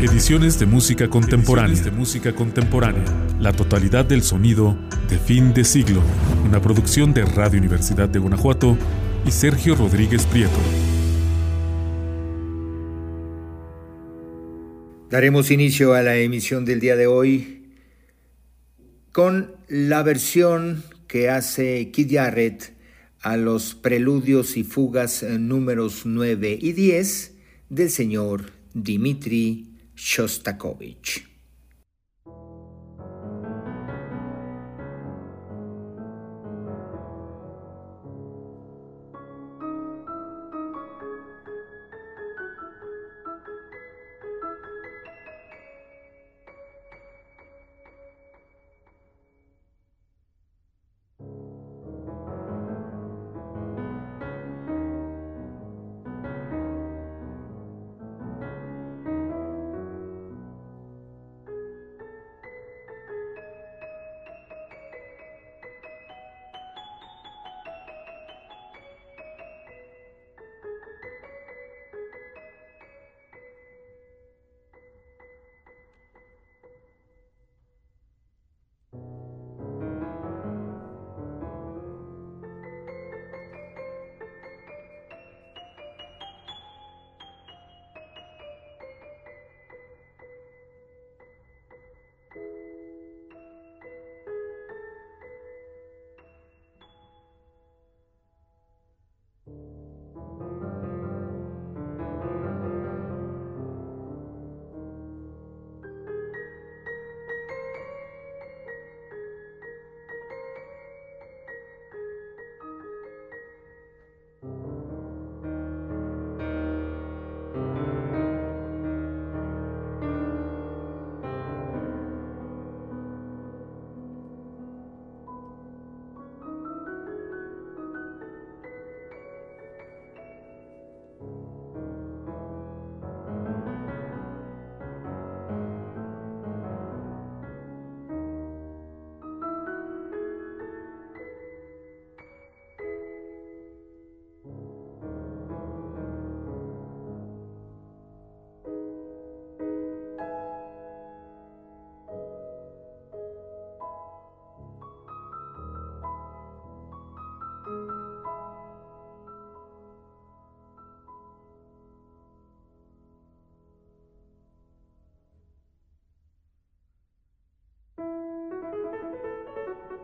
Ediciones de música contemporánea. de música contemporánea. La totalidad del sonido de fin de siglo. Una producción de Radio Universidad de Guanajuato y Sergio Rodríguez Prieto. Daremos inicio a la emisión del día de hoy con la versión que hace Kid Jarrett a los preludios y fugas números 9 y 10 del señor Dimitri Shostakovich.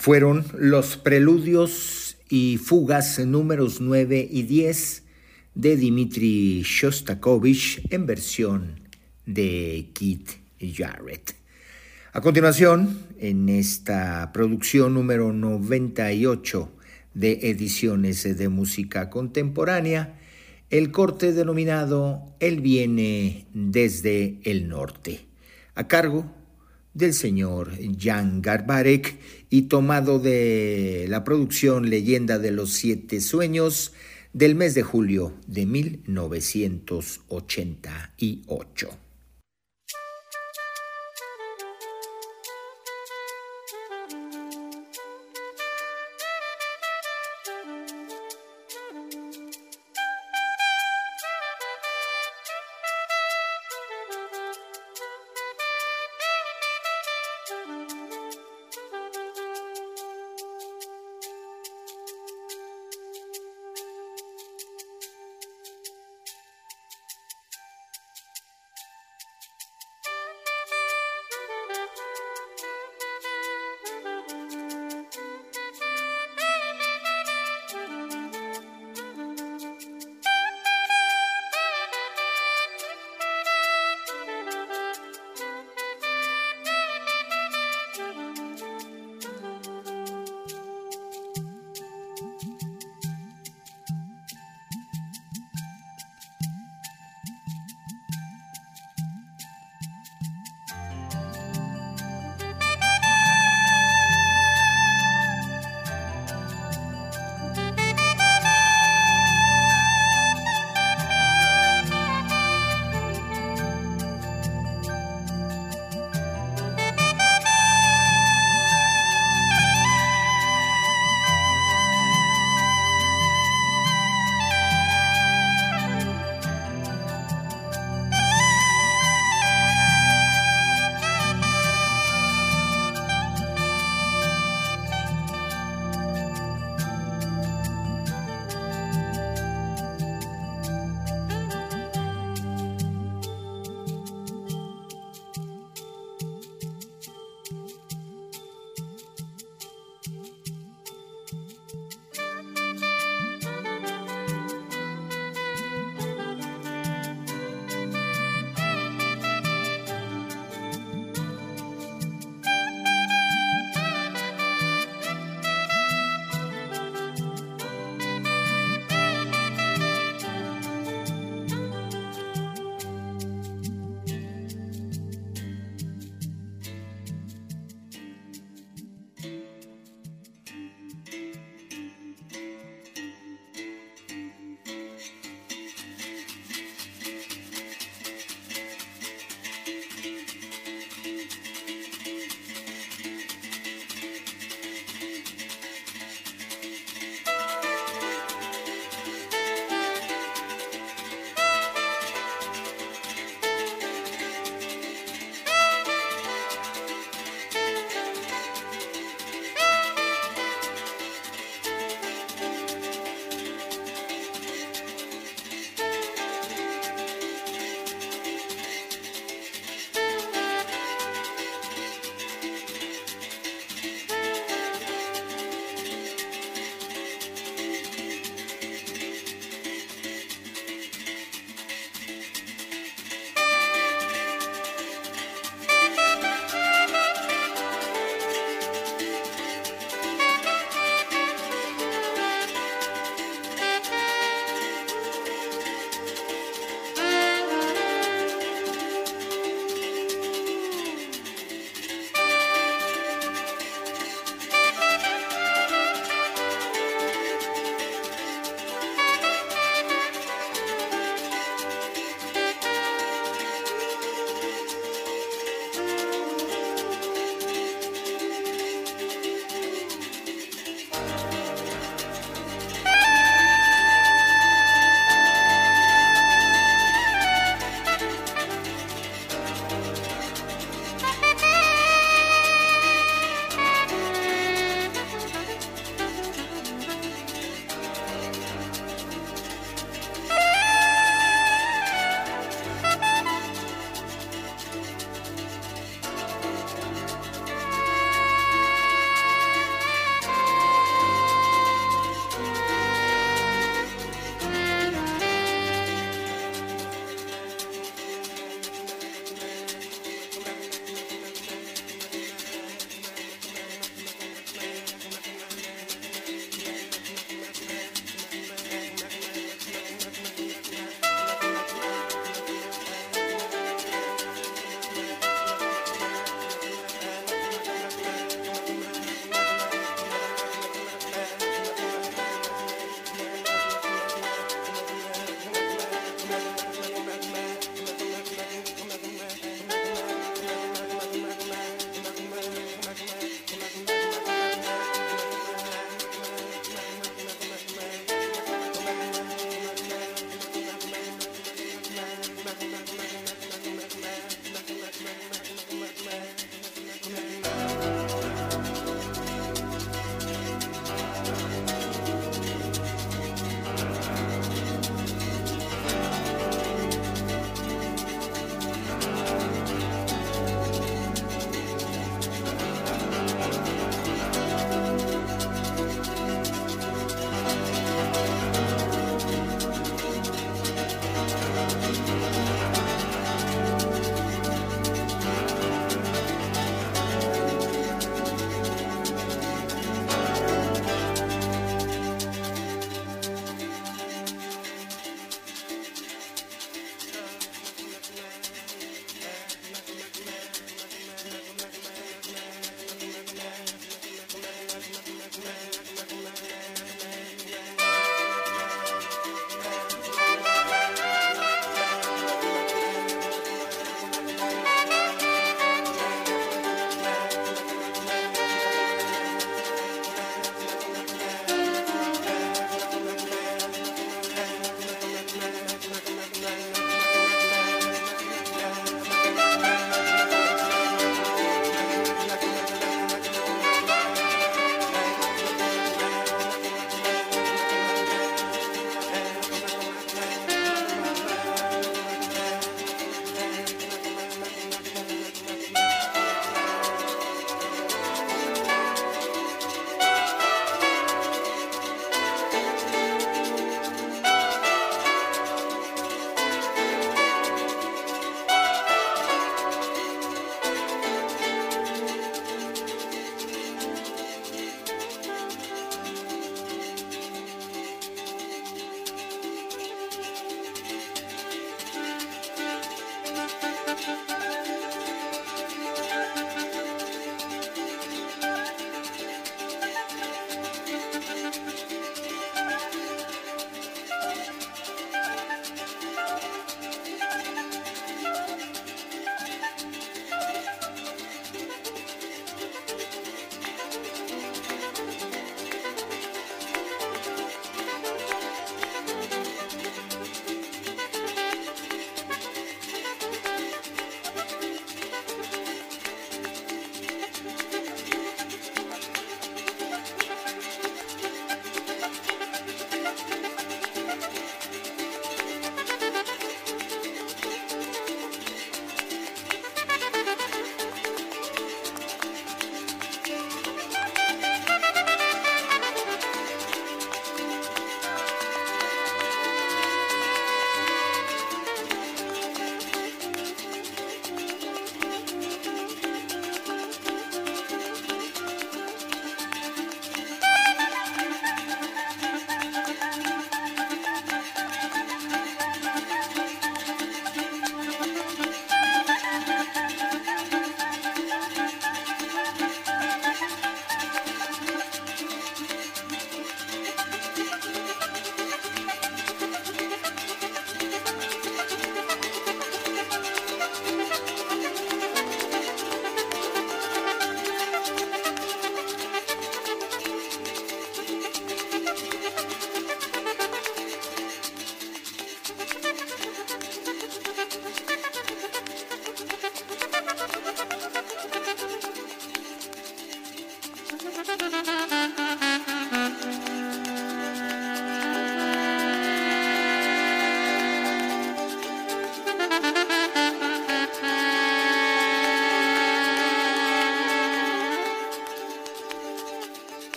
fueron los preludios y fugas números 9 y 10 de Dmitri Shostakovich en versión de Keith Jarrett. A continuación, en esta producción número 98 de ediciones de música contemporánea, el corte denominado Él viene desde el norte, a cargo del señor Jan Garbarek y tomado de la producción Leyenda de los Siete Sueños del mes de julio de 1988.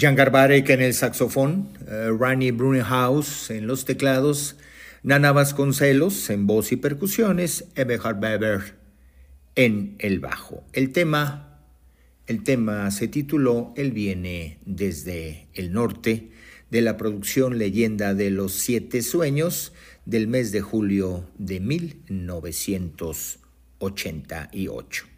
Jan Garbarek en el saxofón, uh, Rani Brunhaus en los teclados, Nana Vasconcelos en voz y percusiones, Eberhard Weber en el bajo. El tema, el tema se tituló Él viene desde el norte de la producción Leyenda de los Siete Sueños del mes de julio de 1988.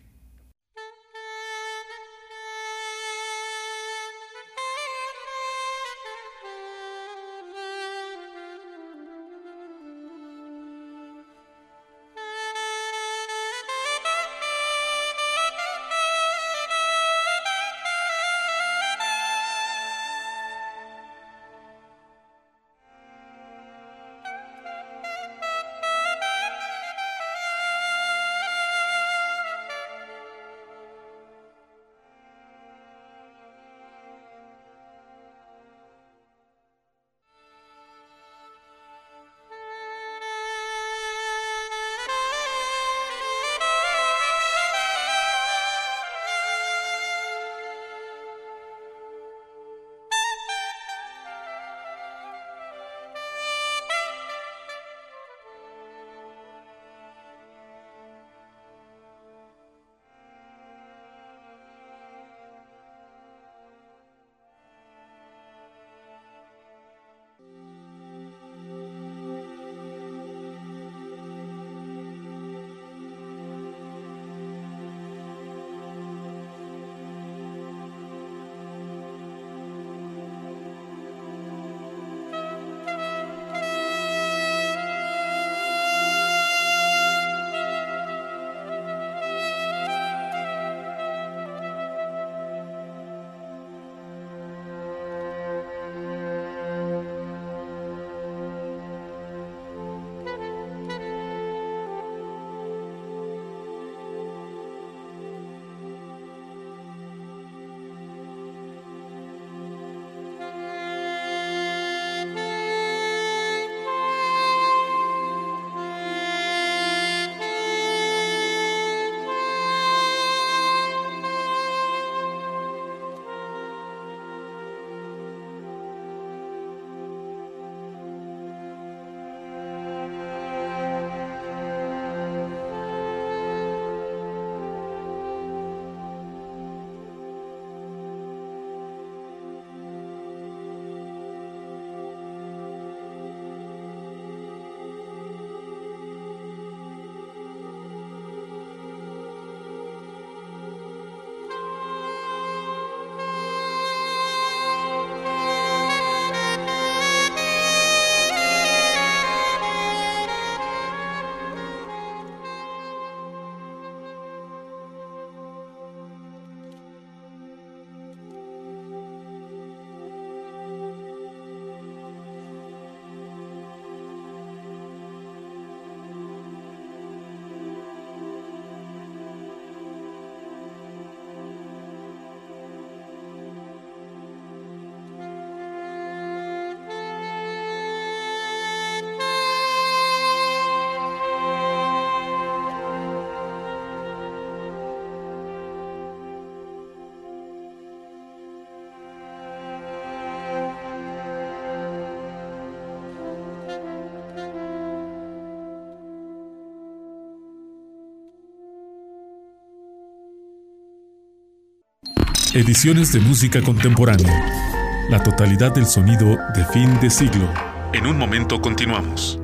Ediciones de música contemporánea. La totalidad del sonido de fin de siglo. En un momento continuamos.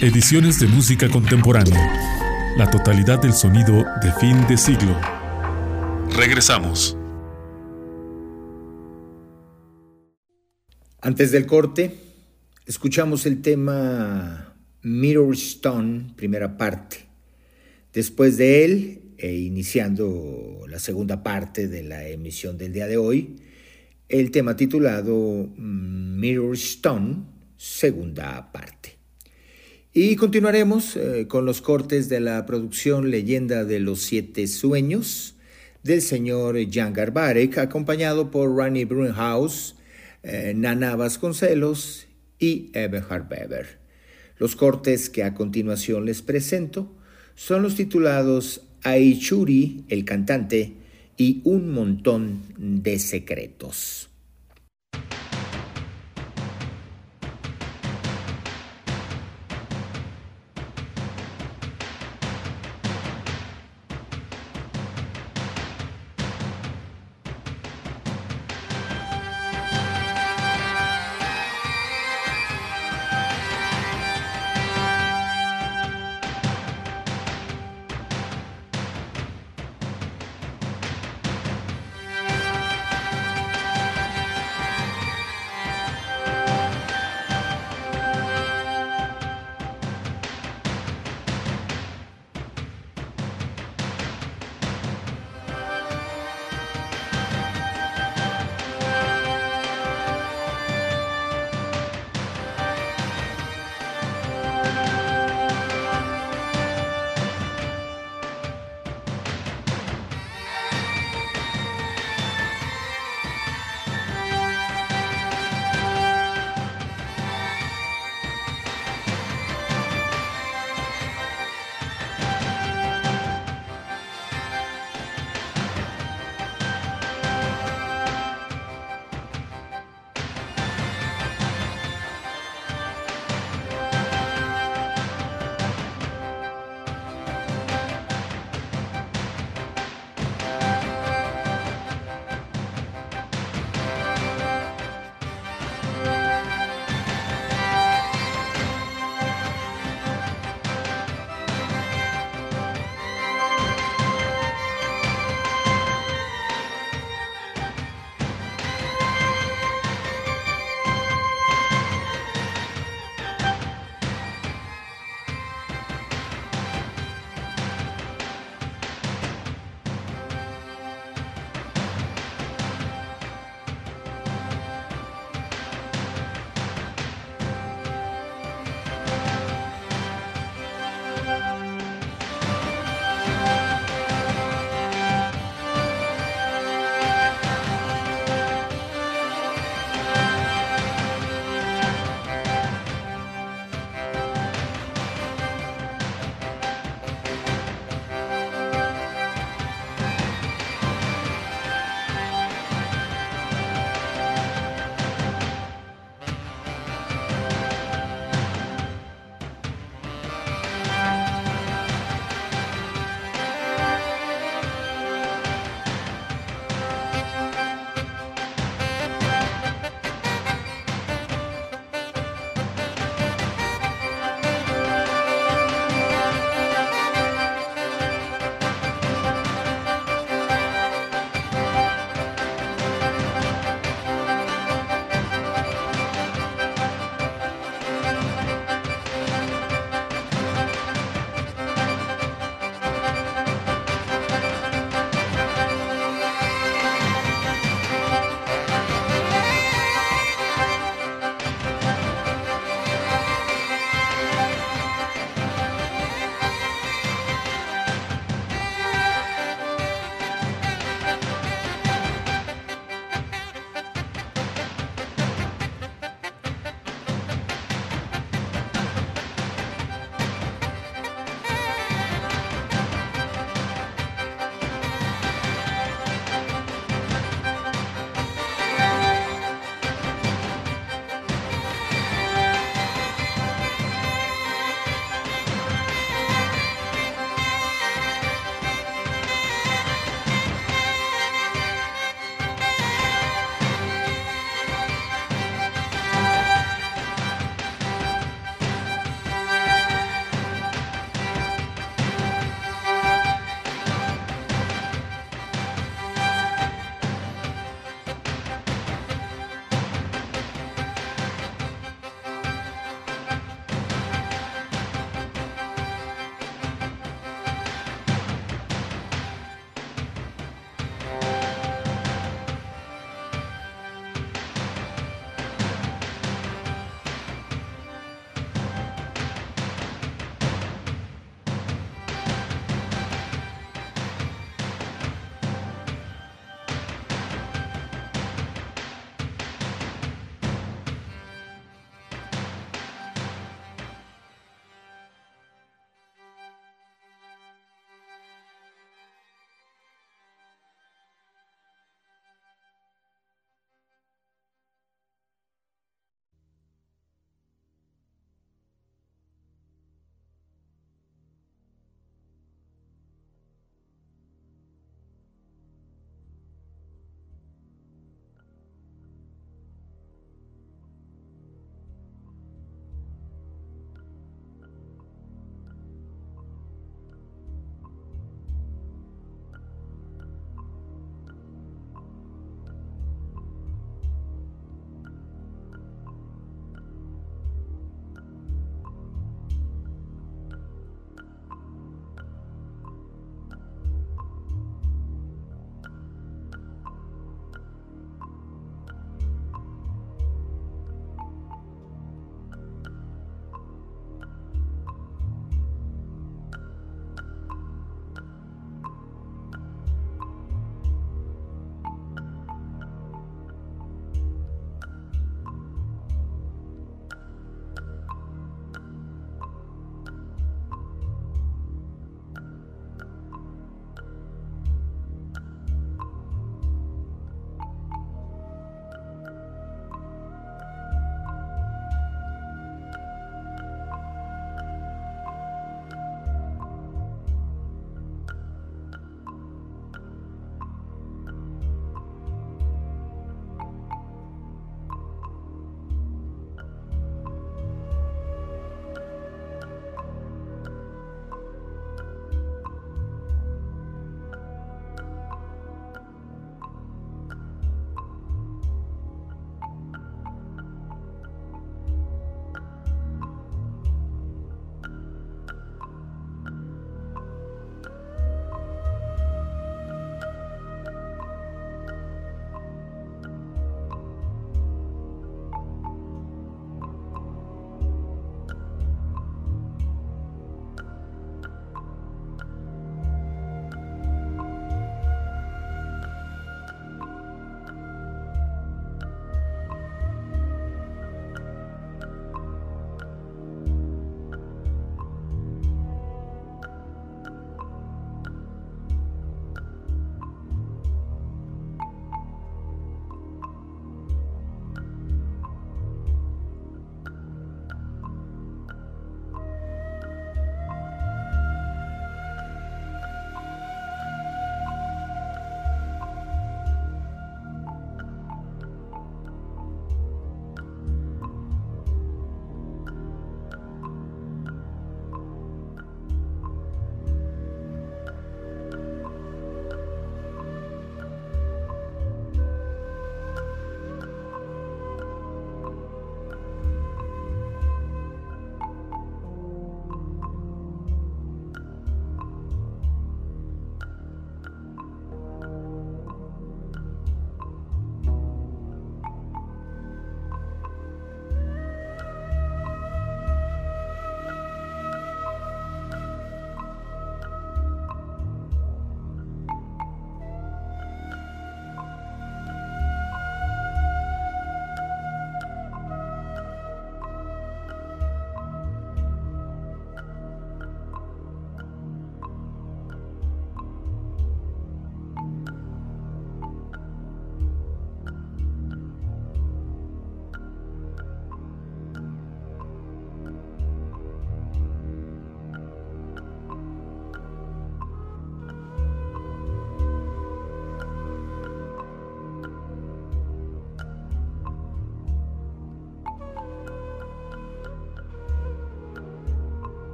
Ediciones de música contemporánea. La totalidad del sonido de fin de siglo. Regresamos. Antes del corte, escuchamos el tema Mirror Stone, primera parte. Después de él, e iniciando la segunda parte de la emisión del día de hoy, el tema titulado mm, Mirror Stone, segunda parte. Y continuaremos eh, con los cortes de la producción Leyenda de los Siete Sueños del señor Jan Garbarek, acompañado por Rani Brunhaus, eh, Nana Vasconcelos y Eberhard Weber. Los cortes que a continuación les presento son los titulados Aichuri, el cantante, y un montón de secretos.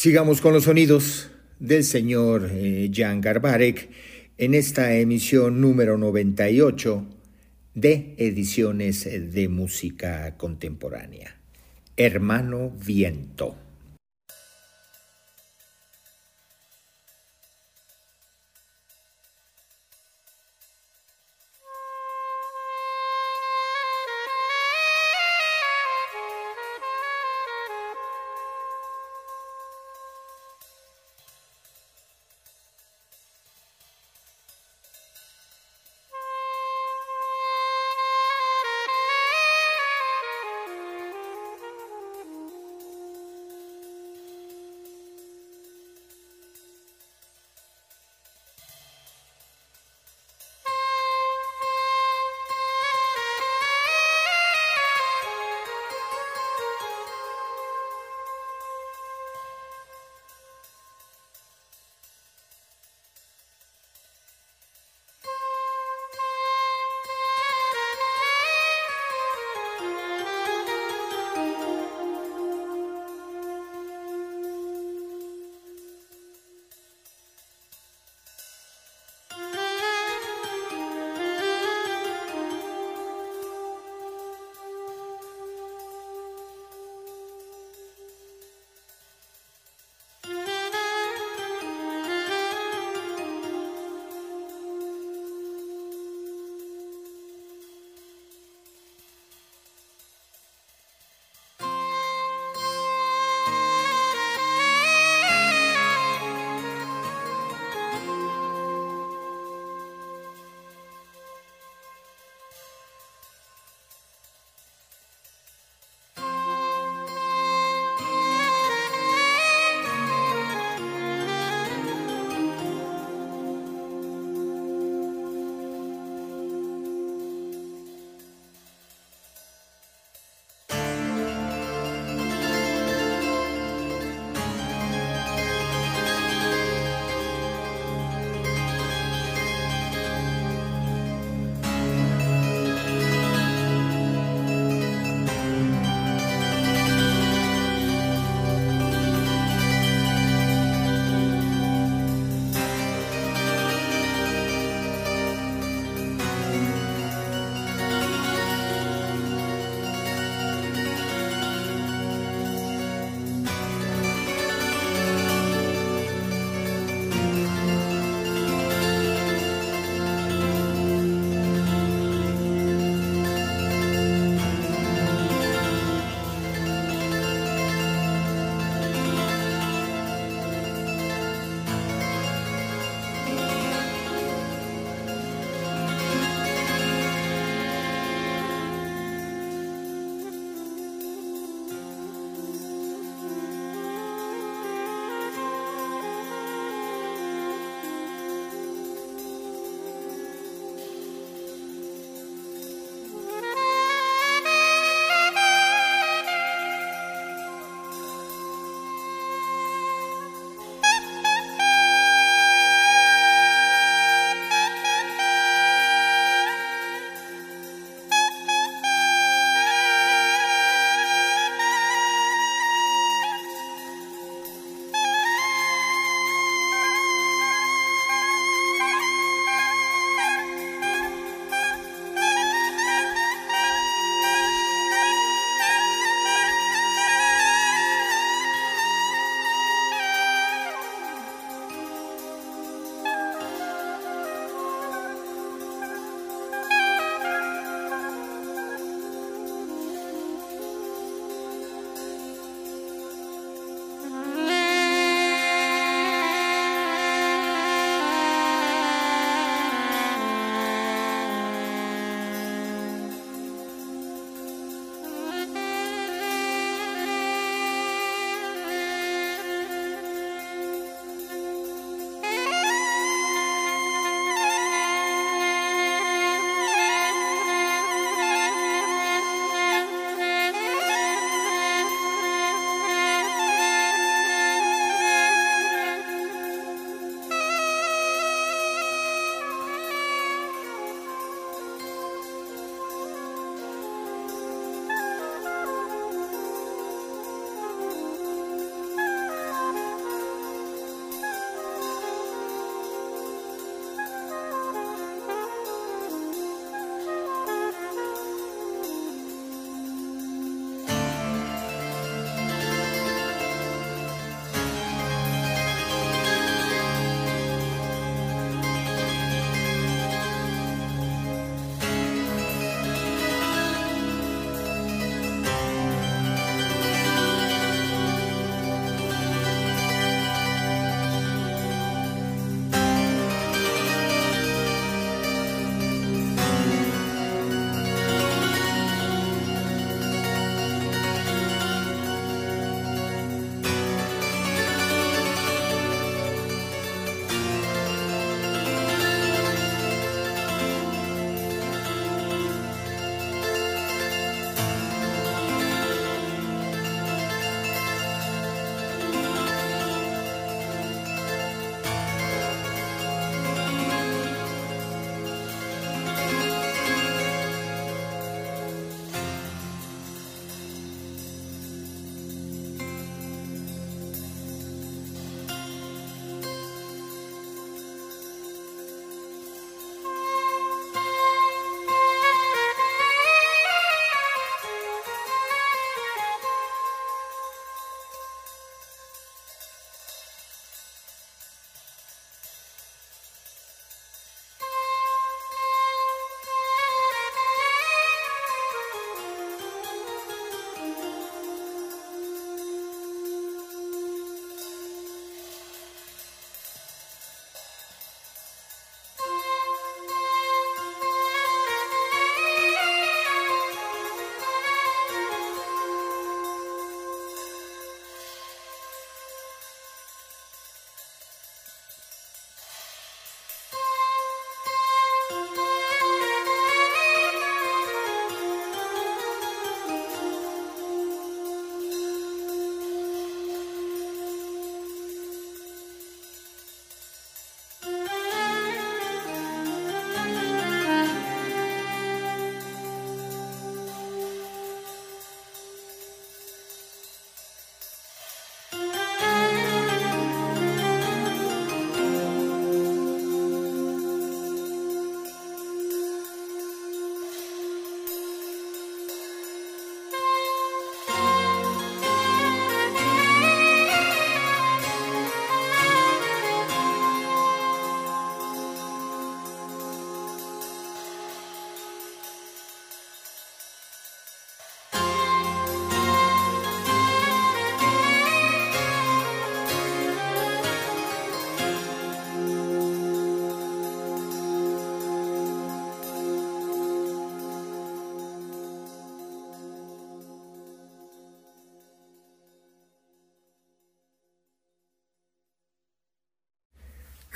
Sigamos con los sonidos del señor eh, Jan Garbarek en esta emisión número 98 de Ediciones de Música Contemporánea. Hermano Viento.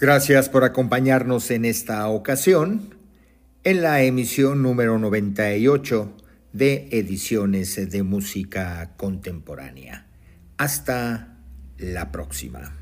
Gracias por acompañarnos en esta ocasión en la emisión número 98 de Ediciones de Música Contemporánea. Hasta la próxima.